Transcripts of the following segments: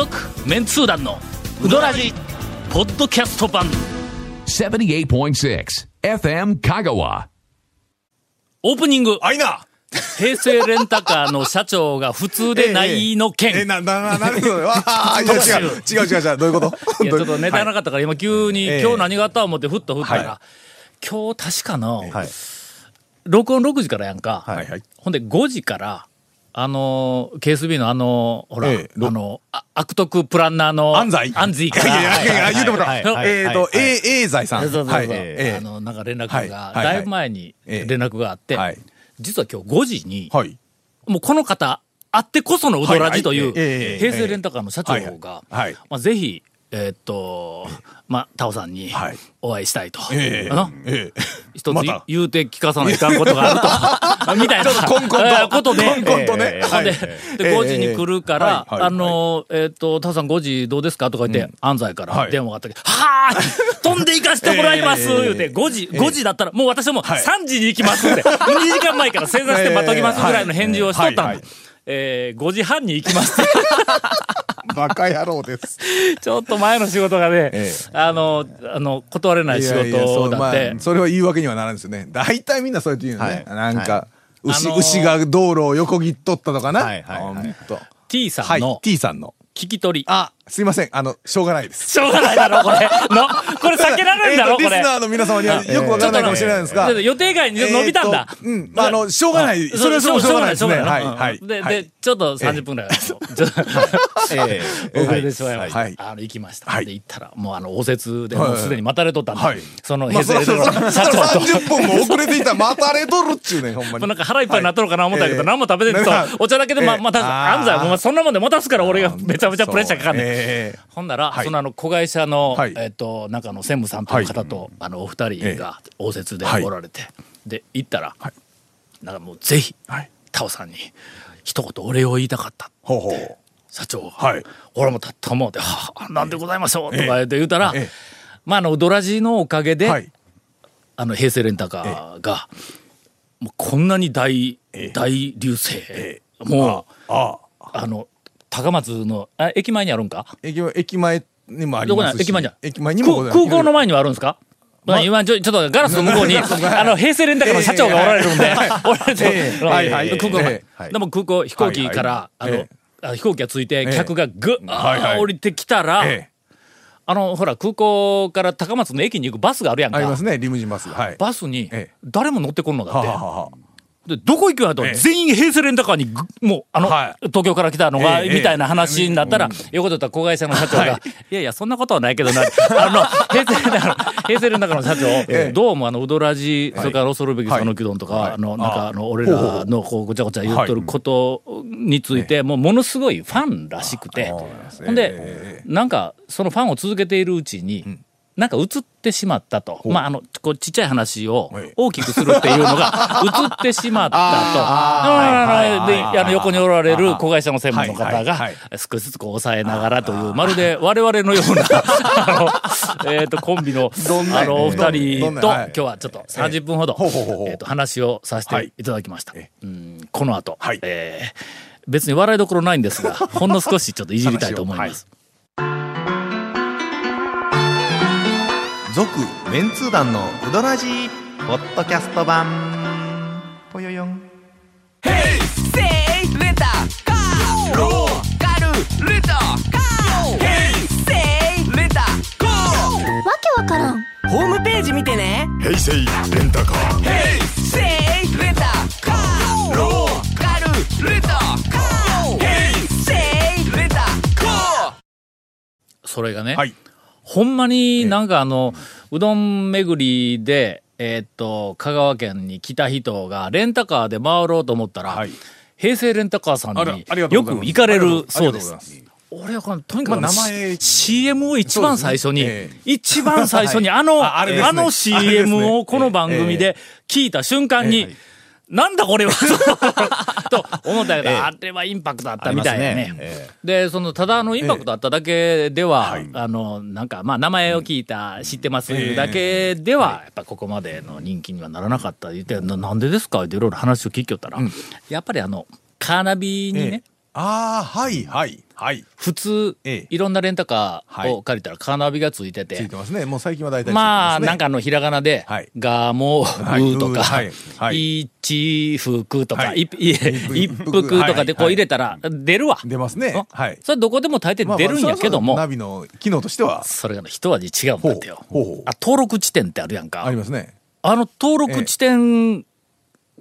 続メンツー団のウドラジポッドキャスト版。78.6 FM Kagawa. オープニング。あいな。平成レンタカーの社長が普通でないの件、え、な、な、な、なるほど。違う、違う違う違う、どういうこと？いや、ちょっとネタなかったから、今急に、ええ今日何があった思ってふっと振ったら、は今日確かの、はい。録音6時からやんか。はいはい。ほんで5時から、あの、KSB のあの、ほら、あの、あ悪徳プランナーの、安西。安西から。いやいや言うてもら。えっと、はい A、A 財さん。そうそうそう。はい。えあの、なんか連絡はい。が、だいぶ前にええ。連絡があって、はい。実は今日5時にえ、はい。もうこの方、あってこそのウドラジという、はい。はいええ平成レンタカーの社長が、はい。まあ、ぜひ、えーっと、まあ、タオさんにはい。お会いしたいと。ええ。一つ言うて聞かさないかんことがあると。みたいな。ちょっとコンコンと。え ーことで。コンコンとね。で、で、5時に来るから、あの、えーっと、タオさん5時どうですかとか言って、安西からはい。電話があったけど、はーい飛んで行かしてもらいます。言うて、5時、5時だったら、もう私はもうはい。3時に行きますって、2時間前から正座して待っときますぐらいの返事をしとったんだはい。はい。えー、5時半に行きますって。バカ野郎です。ちょっと前の仕事がね、えあの、あの、断れない仕いやいやそうま事だってあ、。それは言い訳にはならんですよね。大体みんなそうやって言うのね。はいなんか、牛、あのー牛が道路を横切っとったとかな。はいはいはい T さはいんの。T さんの。聞き取り。あ、すいません。あの、しょうがないです。しょうがないだろ、これ。の、これ避けられるんだろ、これ。リスナーの皆様にはよくわからないかもしれないんですが。予定外に予びたんだうん。まあ、あの、しょうがない。それはしょうがないですね。はい。はい。で、はいで、ちょっと30分ぐらい、ちょっと、ええ遅れてしまいました。はいあの、行きました。はいで、行ったら、もうあの、応接で、はいもうすでに待たれとったんだはい。その、まあ、平成レトロそらそら社長と。30分も遅れていたら待たれとるっちゅうねん、ほんまに。なんか腹いっぱいになっとるかな思ったけど、はい何も食べてんとええ、お茶だけでま、ええまた、あー安西もうそんなもんで持たすから俺がめちゃめちゃプレッシャーかかんねん。ええほんなら、はいそのあの、子会社の、はいえっ、と、なんかあの、専務さんという方と、あの、お二人が応接ではいおられて、で、行ったら、はいなんかもうぜひ、はい。タオさんに、一言お礼を言いたかった。ほうほう。社長が。はい俺もたったもうで、はあ、なんでございましょう、とか言って言うたら、ええまあ、あの、ドラジのおかげで、はい。あの、平成レンタカーが、もうこんなに大、ええ大流星、えもう。あの、高松の、あ駅前にあるんか？駅前駅前にもありどこますし。に駅前じゃん。駅前にも空空港の前にはあるんですか？まあ、今ちょ、ちょっとガラスの向こうに、あの、平成レンタカーの社長がおられるんで、おらはいはい。空港の前。ええ。はい。でも空港、飛行機から、あのあ飛行機がついて、え客がぐっ、降りてきたら、ええ。あの、ほら、空港から高松の駅に行くバスがあるやんか。ありますね、リムジンバス。はい。バスにええ、誰も乗ってこんのだって。で、どこ行くんやと、ええ。全員平成レンタカーにぐ、もう、あの、は東京から来たのが、ええみたいな話になったら、横でった子会社の社長が、はい。い、やいや、そんなことはないけどな、あの、平成レンタカーの、平成レンタカーの社長、えどうもあの、うどらじ、それから恐るべきはい。そのきどんとか、はい。あの、なんかああの、俺らの、こう、ごちゃごちゃ言っとることについて、もう、ものすごいファンらしくて、ほんでえ、なんか、そのファンを続けているうちに、なんか映ってしまったと。まあ、あの、こう、ちっちゃい話をはい。大きくするっていうのが 映ってしまったと。あで、あの、横におられる子会社の専務の方が少しずつこう抑えながらという、まるで我々のような、あの、えっと、コンビの、あの、お二ど人と、今日はちょっと30分ほどえっと、話をさせてい。ただきました。この後。はい、えー別に笑いどころないんですが、ほんの少しちょっといじりたいと思います。続メンツー団のウドラジーポッドキャスト版。ぽよよん。わけわからん。ホームページ見てね。平成レンタカー。せいレンタカー。ローカルレンタカー。せいレンタカー。それがね、はい。ほんまになんかあの、うどん巡りで、えーっと、香川県に来た人がレンタカーで回ろうと思ったら、はい。平成レンタカーさんによく行かれるそうです。俺はこのとにかく、まあ名前 CM を一番最初に、一番最初に あの、あの CM ねをこの番組で聞いた瞬間に、ええ。なんだこれは。と思ったけど、あれはインパクトあったみたいなね。えで、その、ただあの、インパクトあっただけでは、はい。あの、なんか、まあ、名前を聞いた、知ってますだけでは、やっぱここまでの人気にはならなかった言って、ななんでですか？っていろいろ話を聞きよったら、やっぱりあの、カーナビにね、ああ、はい、はい。はい。普通、ええいろんなレンタカーはいを借りたらカーナビがついてて、ついてますね。もう最近は大体ついてまあ、ますね。なんかあの、ひらがなで、はいガモーとか、はいはい一服とか、はいいい一服とかでこう入れたら、出るわ。出ますね。はい。それどこでも大抵出るんやけども、まあまあそれはナビの機能としては、それがね一味違うんだってよ。ほうほうほうあ、登録地点ってあるやんか。ありますね。あの登録地点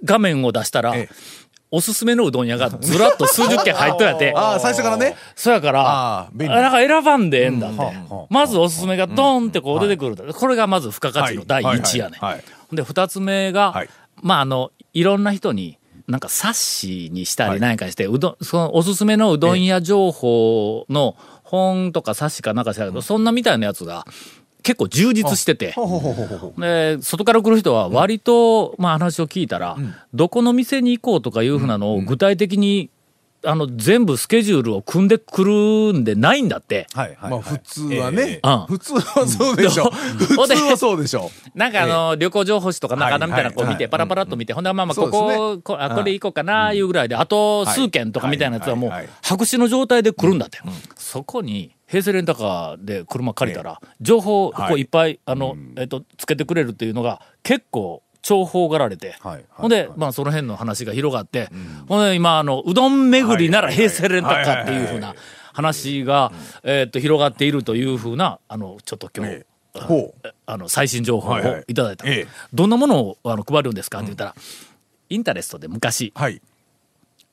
画面を出したら、ええおすすめのうどん屋がずらっと数十軒入っとやって。ああ、最初からね。そやから、ああなんか選ばんでええんだって。まずおすすめがドーンってこう出てくる。これがまず付加価値の第一やね。で、二つ目が、はい。まああの、いろんな人に、なんか冊子にしたり何かして、うどん、そのおすすめのうどん屋情報の本とか冊子かなんかしたけど、そんなみたいなやつが結構充実してて。で、外から来る人は割と、まあ話を聞いたら、どこの店に行こうとかいうふうなのを具体的に、あの、全部スケジュールを組んでくるんでないんだって。はいはい。まあ普通はね。うん。普通はそうでしょ。普通はそうでしょ。なんかあの、旅行情報誌とかなんかみたいなこう見て、はいパラパラっと見て、ほんでまあまあこですね。こ、こあこれ行こうかな、いうぐらいで、あと数件とかみたいなやつはもうはいはいはい、白紙の状態で来るんだって。そこに、平成レンタカーで車借りたら、情報こはい。ういっぱい、あの、えっと、つけてくれるっていうのが結構、重宝がられて、ほんで、まあその辺の話が広がって、ほんで今あの、うどん巡りなら平成レンタカーっていうふうな話が、えっと、広がっているというふうな、あの、ちょっと今日。あの、最新情報をはいただいた。ええ。どんなものをあの配るんですかって言ったら、インタレストで昔、はい。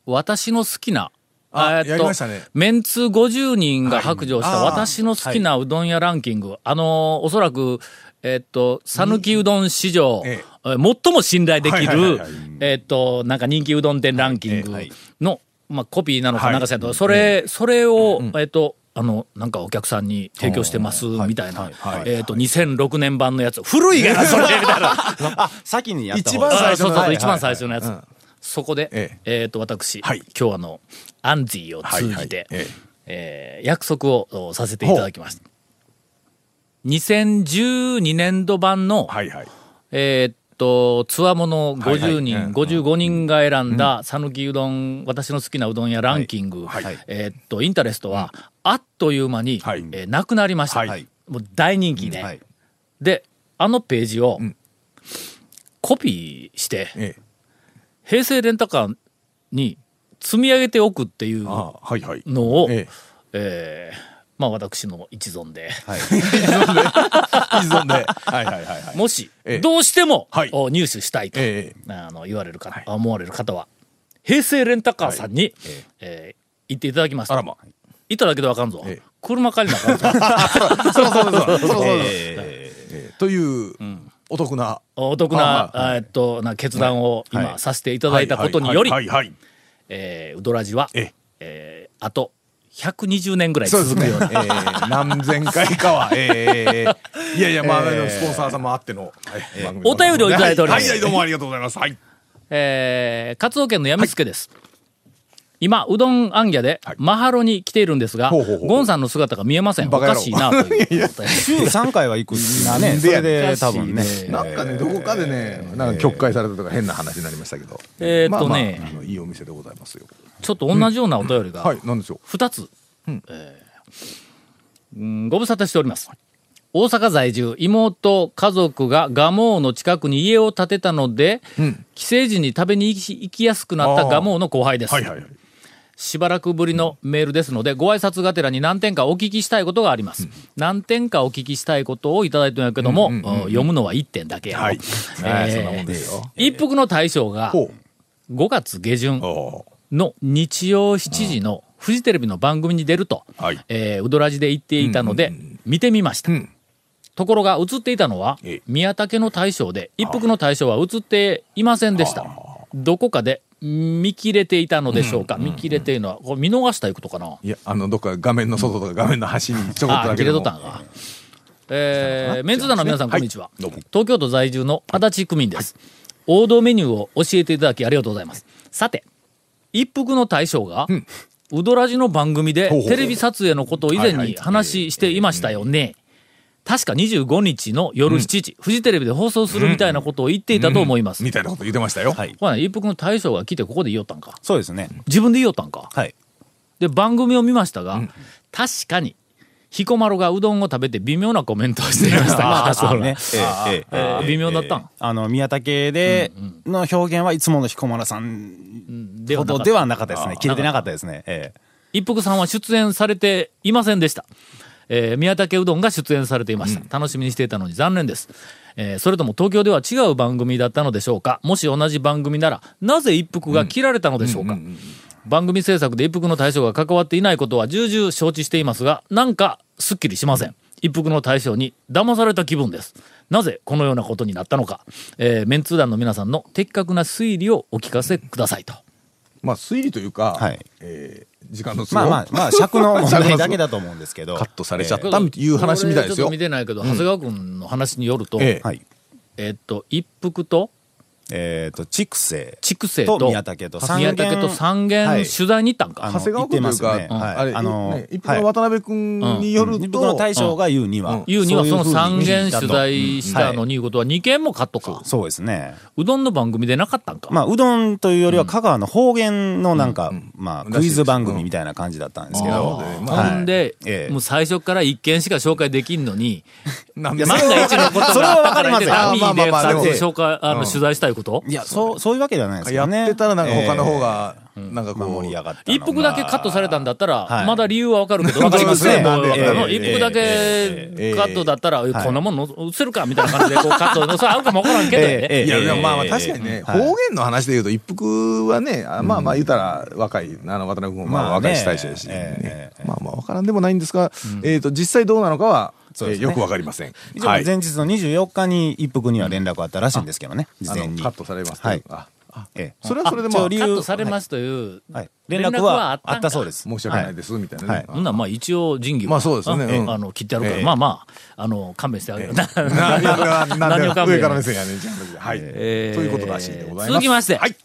私の好きな、あえーっとね。メンツ50人が白状した私の好きなうどん屋ランキング、あのーおそらく、えーっと、讃岐うどん史上、ええ。ー最も信頼できはいはいるはいはい、えーっと、なんか人気うどん店ランキングの、まあ、コピーなのかはいなんかせんと、それ、それを、えーっと、あの、なんかお客さんに提供してます、みたいな、えーっと、2006年版のやつ。古いがな、それ、みたい。な。あ、先にやった一番最初のあそうそう、はい。一番最初のやつ。うんそこで、ええ。っ、と、私、はい。今日あの、アンジーを通じて、はいはい。ええ。えー約束をおさせていただきました。2012年度版の、はいはい。えーっと、つわもの50はい。人、はい55人が選んだ、讃岐うどん、私の好きなうどん屋ランキング、はい。はいえーっと、インタレストは、あっという間に、はい。えーなくなりました。はい。もう大人気で、はい。で、あのページを、ん。コピーして、ええ。平成レンタカーに積み上げておくっていうああ、はいはい。のを、ええーまあ私の一存で、はい。え。依存で。はいはいはいはい。もしええ、どうしても、はいお入手したいと、ええあの言われる方、思われる方は、平成レンタカーさんに、えー行っていただきます。あらま。行っただけでわかんぞ。ええ車借りなあかんぞ。そうそうそうそう。そうそという、お得な。お得な、えーっと、な決断をはい今させていただいたことにより、はいはいはいはい。えーウドラジは、えええーあと120年ぐらい。続くように。ええ何千回かは。ええいやいや、まあ、スポンサー様あっての、はい番組お便りをいただいておりますはいはい、どうもありがとうございます。はい。えー、カツオ県のやみつけです。今、うどんあんぎゃではい、マハロに来ているんですが、ゴンさんの姿が見えません。おかしいな、という。ー週3回は行くなんでやそれで多分ね。なんかね、どこかでね、なんか曲解されたとか変な話になりましたけど。えーっとねまあまああのいいお店でございますよ。ちょっと同じようなお便りが、はい、なんでしょう？二つ、ご無沙汰しております。大阪在住、妹、家族が蒲生の近くに家を建てたので、帰省時に食べに行き行きやすくなった蒲生の後輩です。はいはいはい。しばらくぶりのメールですので、ご挨拶がてらに何点かお聞きしたいことがあります。何点かお聞きしたいことをいただいてるんやけども、うん読むのは1点だけやろ。はい。えー。一服の大将がほ5月下旬の日曜7時のフジテレビの番組に出ると、はいえーうどらじで言っていたので、見てみました。んところが映っていたのはええ、宮武の大将で、一服の大将は映っていませんでした。どこかで見切れていたのでしょうか、見切れているのは、これ見逃したいうことかな、いや、あの、どっか画面の外とか画面の端にちょこっとだけでもれとったんか。えー、メンツ団の皆さん、こんにちは。東京都在住の足立区民です。王道メニューを教えていただきありがとうございます。さて、一服の大将が、うどらじの番組でテレビ撮影のことを以前に話していましたよね。確か25日の夜7時、フジテレビで放送するみたいなことを言っていたと思います。みたいなこと言ってましたよ。はい。ほら、一服の大将が来てここで言いよったんか。そうですね。自分で言いよったんか。はい。で、番組を見ましたが、確かに、彦摩呂がうどんを食べて微妙なコメントをしていました が、そうね。ええええー微妙だったんあの、宮武で、の表現はいつもの彦摩呂さんほどではなかったですね。切れてなかったですね。ええ一服さんは出演されていませんでした。えー宮武うどんが出演されていました。楽しみにしていたのに残念です。えーそれとも東京では違う番組だったのでしょうかもし同じ番組なら、なぜ一服が切られたのでしょうか、番組制作で一服の対象が関わっていないことは重々承知していますが、なんかすっきりしません。一服の対象に騙された気分です。なぜこのようなことになったのか、えーメンツー団の皆さんの的確な推理をお聞かせくださいと。まあ推理というか、はいえー時間の都合まあまあ、まあ、尺の問題だけだと思うんですけど。カットされちゃったっていう話みたいですよ俺ちょっと見。てないけど、長谷川君の話によると。えっと、一服と、えっと、畜生。畜生と、と宮武と。三軒宮武と三軒はい。取材に行ったんか？長谷川君というか、言ってますね。はい。あれ、あのね一服の渡辺君による一服のと、大将が言うには。言うにはその三軒取材したのにいうことは二軒もカットか？そうですね。うどんの番組でなかったんか？まあ、うどんというよりは香川の方言のなんか、まあ、クイズ番組みたいな感じだったんですけど。ほんで、ええ。もう最初から一件しか紹介できんのに、なん万が一のことそれはがあったからわかりますよ。ダミーでまあまあまあ二つでも。紹介、あの、取材したいこと？いや、そう、そういうわけではないですやよね。ってたらなんか他の方え。が、なんかこう、えまあ盛り上がったのが。一服だけカットされたんだったら、はい。まだ理由はわかるけど、わかりますね。一服だけええ。カットだったら、いこんなもんの映せるかみたいな感じでこうカットのさ、あるかもわからんけどやでええ。いや、でもまあまあええ確かにね、はい。方言の話で言うと、一服はね、あまあまあ言うたら若い、あの渡辺君もままあ若い大将だし、まあまあわからんでもないんですが、えっと、実際どうなのかは、えーよくわかりません。前日の24日に一服には連絡あったらしいんですけどね、事前に。あのカットされますはい。ああええそれはそれでまあカットされますという、はい連絡はあったそうで。ですす。申し訳ないです、みたいなね。はいほんならまあ一応仁義はまあそうですねんうんあの、切ってあるから、ええまあまあ、あの、勘弁してあげる。何を勘弁 上から目線やねん、じゃあはい。えーということらしいでございます。続きましてはい。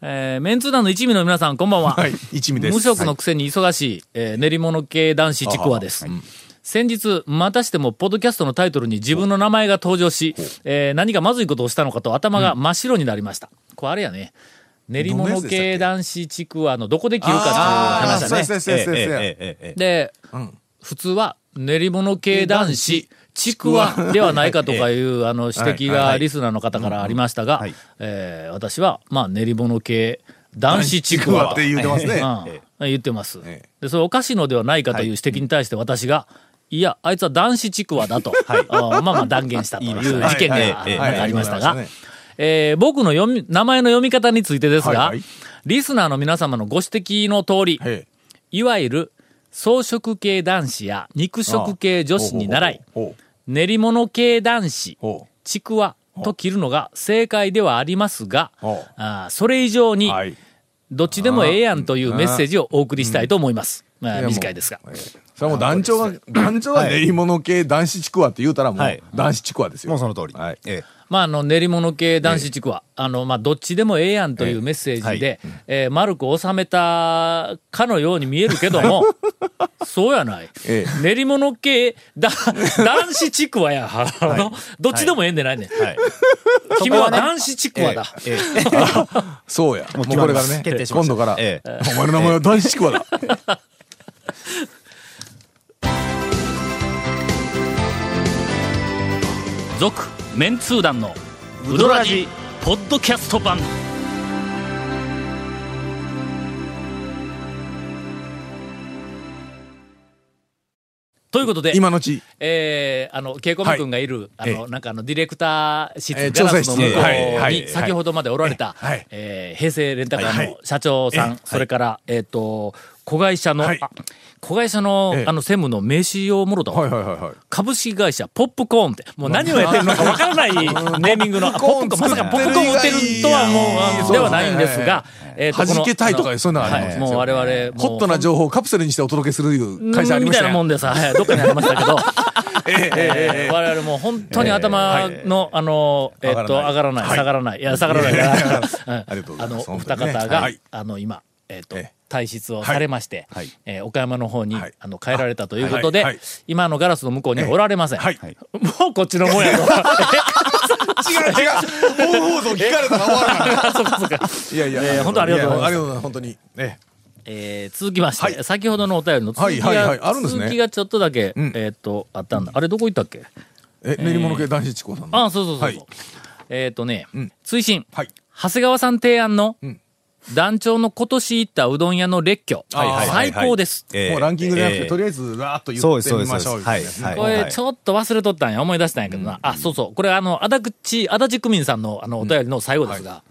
えーメンツー団の一味の皆さん、こんばんは。はい一味です無職のくせに忙しい、えー練り物系男子ちくわです。先日、またしても、ポッドキャストのタイトルに自分の名前が登場し、えー何かまずいことをしたのかと頭が真っ白になりました。これあれやね。練り物系男子ちくわのどこで切るかっていう話だね。そうでうです、そうです。ええええええで、普通は練り物系男子、ちくわではないかとかいう、あの、指摘がリスナーの方からありましたがはい、えー私は、まあ、練り物系男子ちくわとって言うてますね。うん言ってますええ。で、それおかしいのではないかという指摘に対して私が、いや、あいつは男子ちくわだと、あまあまあ断言したという事件がありましたが。はいはい、えー僕の読み、名前の読み方についてですがはいはい、リスナーの皆様のご指摘の通り、え。いわゆる草食系男子や肉食系女子に習い、練り物系男子、ほちくわと切るのが正解ではありますが、あーそれ以上に。どっちでもええやんというメッセージをお送りしたいと思います。まあ、短いですが。ええそれはもう団長が、団長が練り物系男子ちくわって言うたらもはいう男子ちくわですよ。もうその通り。はい。ええまあ、あの、練り物系男子ちくわ、あの、まあ、どっちでもええやんというメッセージで、えー丸く収めたかのように見えるけども、そうやない。え練り物系、だ、男子ちくわや。あのどっちでもええんでないねん。はい。君は男子ちくわだ。ええ そうや。もうこれからね今度から、ええお前の名前は男子ちくわだ。続、メンツー団の、ウドラジ、ポッドキャスト版。ということで、今のうち。えー、あの、ケイコミ君がいる、あの、えなんかあの、ディレクター室、えーガラスの向こう。に、い。先ほどまでおられた、えー平成レンタカーはい。の社長さん、えそれから、えっ、と、子会社の、はい。あ子会社の、ええ。あの、専務の名刺をもろたわはいはいはいはい。株式会社ポップコーンって、もう何をやってるのかわからない ネーミングの、あポップコーン、まさかポップコーン売ってるとはもう、ではないんですが、えーと弾けたいとかそういうのがありますはい、もう我々、ホットな情報をカプセルにしてお届けするいう会社ありましたよ。みたいなもんです。はい、どっかにありましたけど、えー我々もう本当に頭の、あの、えっと、上がらない、下がらない、いや、下がらないから、う んありがとうございます。あの、お二方が、はい。あの、今、えっとええ、退出をされまして、はいえー岡山の方に、はいあの、帰られたということで、はいはい今のガラスの向こうにはおられません。はい。もうこっちのもんやと。違う違う。本放送聞かれたら終わるから。そっかそっか。いやいや。えー本当ありがとうございますやありがとうございます。本当に。ね。えー続きまして、はい先ほどのお便りの続きが、はいはいはいあるんですね続きがちょっとだけ、うんえーっと、あったんだ。あれどこ行ったっけ？え、練り物系男子チコさんの。あ、そうそうそうそう。はいえーっとね、うん追伸、はい。長谷川さん提案の、うん団長の今年行ったうどん屋の列挙、最高です。えもうランキングじゃなくて、えーとりあえず、わーっと言ってみましょう。これ、ちょっと忘れとったんや、思い出したんやけどな。あ、そうそう。これ、あの、足立、足立区民さんの、あの、お便りの最後ですが、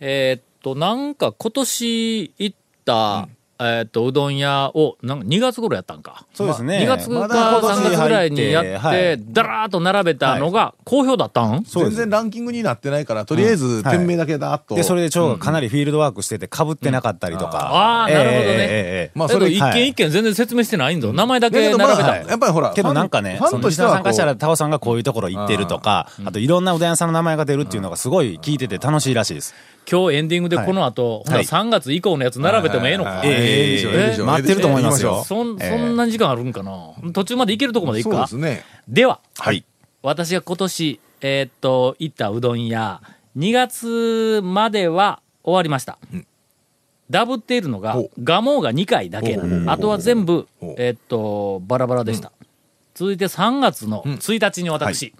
えーっと、なんか今年行った、えーっと、うどん屋を、なんか2月頃やったんか。そうですね。2月かまだ今年3月ぐらいにやって、はい。だらーっと並べたのが好評だったん、そうです。全然ランキングになってないから、とりあえず、店名だけだっと。で、それで長がかなりフィールドワークしてて、被ってなかったりとか。あーなるほどね。ええええええまあ、それ、一はい。件一件全然説明してないんぞ。名前だだけ並べたん。やっぱりほら、けどなんかね、ファンとしては参加したら、タオさんがこういうところ行ってるとか、あといろんなうどん屋さんの名前が出るっていうのがすごい聞いてて楽しいらしいです。今日エンディングでこの後、はい。3月以降のやつ並べてもええのか、ええ待ってると思いますよ。そん、ええそんな時間あるんかな。途中まで行けるとこまで行くか。そうですね。では、はい。私が今年、えーっと、行ったうどん屋、2月までは終わりました。ダブっているのがガモが2回だけ。あとは全部えーっと、バラバラでした。続いて3月の1日に私、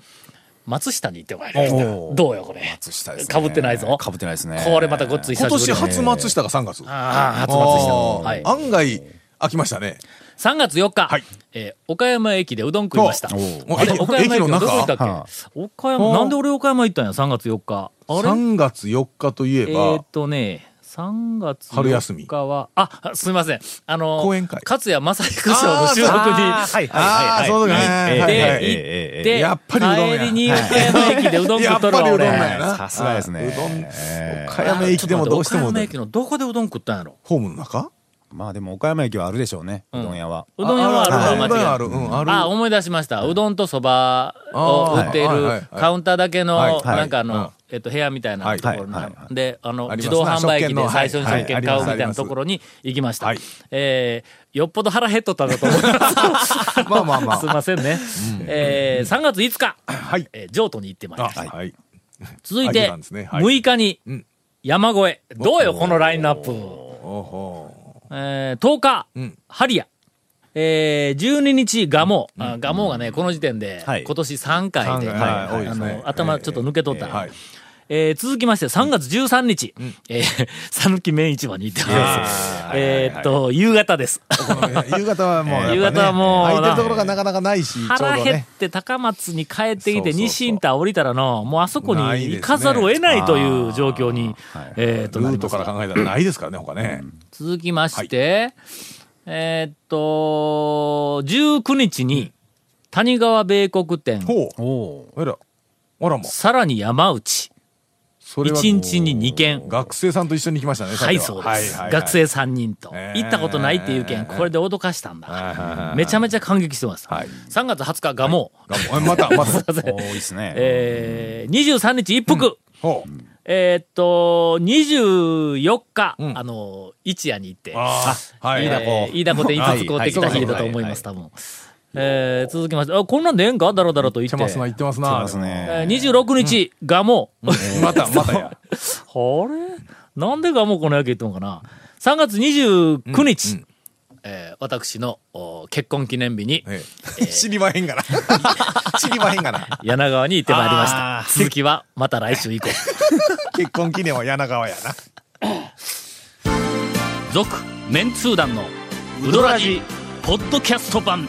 松下に行ってまいりました。どうよ、これ。松下ですねかぶってないぞ。かぶってないですね。これまたごっつい今久しぶり年初松下が3月。ああ、初松下。はい。案外、飽きましたね。3月4日、はいえー岡山駅でうどん食いました。おあ岡山駅の中？どこ行ったっけ、は岡山、なんで俺岡山行ったんや、3月4日。あれ？3月4日といええーばっ、とね、3月春休み。4日は、あ、すみません。あの、講演会。勝谷正彦賞の収録に、はいはいはい。そうだね。で、はい行っえて、やっぱりうどんや。帰りに岡山駅でうどん食っとるわ、俺。やっぱりうどんな。んやなさすがですね。うどんええ岡山駅でもどうしても岡山駅のどこでうどん食ったんやろ？ホームの中？まあでも岡山駅はあるでしょうね、うどん屋は。うどん屋はあるのは間違いない。ある。うんある。あ、思い出しました。うどんとそばを売っているカウンターだけの、なんかあのうん、えっと、部屋みたいなはい。ところに。で、あの、自動販売機で最初にはい。食券買うみたいなはいところに行きました。はい。えー、よっぽど腹減っとったんだと思います。まあまあまあ。すいませんね。えー、3月5日、はい。えー譲渡に行ってまいりあ、ました。はい。続いてね。はい。6日にうん。山越え。どうよ、このラインナップ。えー、10日、うん。ハリア。えー、12日、ガモ。あガモがね、この時点で、はい。今年3回で、頭ちょっと抜けとった。はい。えー続きまして、3月13日、えー、讃岐麺市場に行ってます。えーっと、夕方です。夕方はもうね、夕方はもう 空いてるところがなかなかないし、腹減っね。て高松に帰ってきて、そうそうそう西インター降りたらの、もうあそこに行かざるを得ないという状況に、えーっと、ルートから考えたらないですからね、他ね。続きまして、えーっと、19日に、谷川米国店、ほう。おあら。あらもう。さらに山内。それは一日に二件学生さんと一緒に来ましたね、はい、そうです。はいはいはい学生3人と。えー行ったことないっていう件、これで脅かしたんはいはいだ。はいめちゃめちゃ感激してます。はい3月20日、ガモー。がもまた、また。多いですね。えー、23日一服。えーっと、24日、んあの、一夜に行って、ああ、はい。えー飯田古店一つ買うてきた日だと思います、多分。えー続きまして、あ、こんなんでええんか？だろだろと言って。行ってますな、行ってます言ってな。ますね。えー26日、ガモ。また、またや。あれ？なんでガモこの野球言ったのかな ?3 月29日、えー私のお結婚記念日にええ知りまへんがな。知りまへんがな。柳川に行ってまいりましあた。続きはまた来週以降。結婚記念は柳川やな。続メンツー団のウドラジポッドキャスト版